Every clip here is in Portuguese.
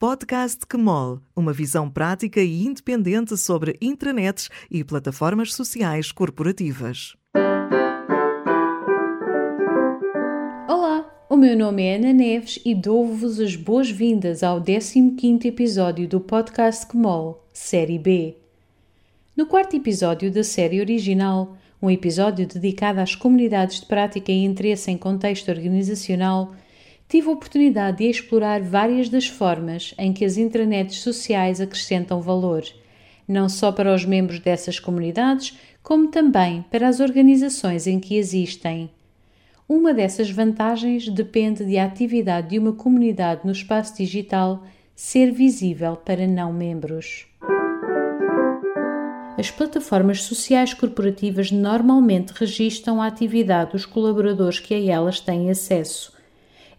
Podcast Quemol, uma visão prática e independente sobre intranets e plataformas sociais corporativas. Olá, o meu nome é Ana Neves e dou-vos as boas-vindas ao 15º episódio do Podcast Quemol, Série B. No quarto episódio da série original, um episódio dedicado às comunidades de prática e interesse em contexto organizacional, tive a oportunidade de explorar várias das formas em que as intranets sociais acrescentam valor, não só para os membros dessas comunidades, como também para as organizações em que existem. Uma dessas vantagens depende de a atividade de uma comunidade no espaço digital ser visível para não membros. As plataformas sociais corporativas normalmente registram a atividade dos colaboradores que a elas têm acesso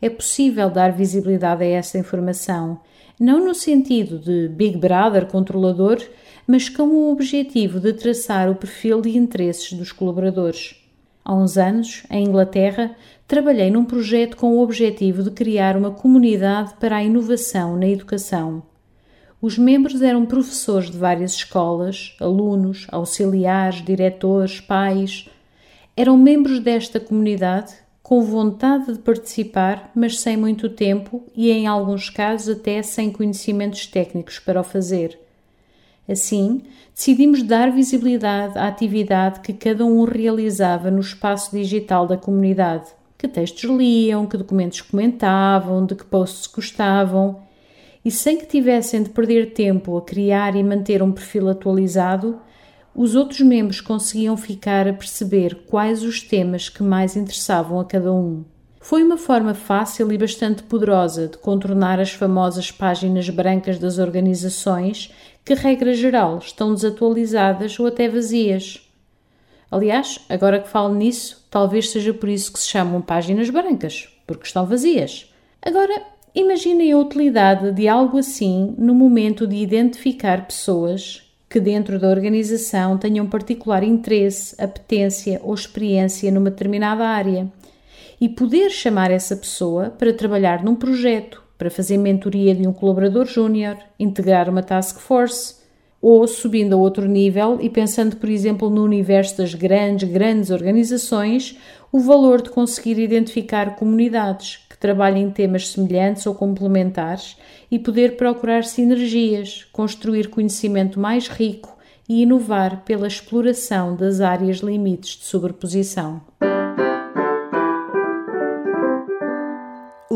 é possível dar visibilidade a essa informação, não no sentido de Big Brother controlador, mas com o objetivo de traçar o perfil de interesses dos colaboradores. Há uns anos, em Inglaterra, trabalhei num projeto com o objetivo de criar uma comunidade para a inovação na educação. Os membros eram professores de várias escolas, alunos, auxiliares, diretores, pais. Eram membros desta comunidade com vontade de participar, mas sem muito tempo e, em alguns casos, até sem conhecimentos técnicos para o fazer. Assim, decidimos dar visibilidade à atividade que cada um realizava no espaço digital da comunidade. Que textos liam, que documentos comentavam, de que posts gostavam. E sem que tivessem de perder tempo a criar e manter um perfil atualizado, os outros membros conseguiam ficar a perceber quais os temas que mais interessavam a cada um. Foi uma forma fácil e bastante poderosa de contornar as famosas páginas brancas das organizações que, regra geral, estão desatualizadas ou até vazias. Aliás, agora que falo nisso, talvez seja por isso que se chamam páginas brancas, porque estão vazias. Agora, imaginem a utilidade de algo assim no momento de identificar pessoas que dentro da organização tenham particular interesse, apetência ou experiência numa determinada área. E poder chamar essa pessoa para trabalhar num projeto, para fazer mentoria de um colaborador júnior, integrar uma task force ou subindo a outro nível e pensando, por exemplo, no universo das grandes, grandes organizações, o valor de conseguir identificar comunidades trabalhem em temas semelhantes ou complementares e poder procurar sinergias, construir conhecimento mais rico e inovar pela exploração das áreas limites de sobreposição.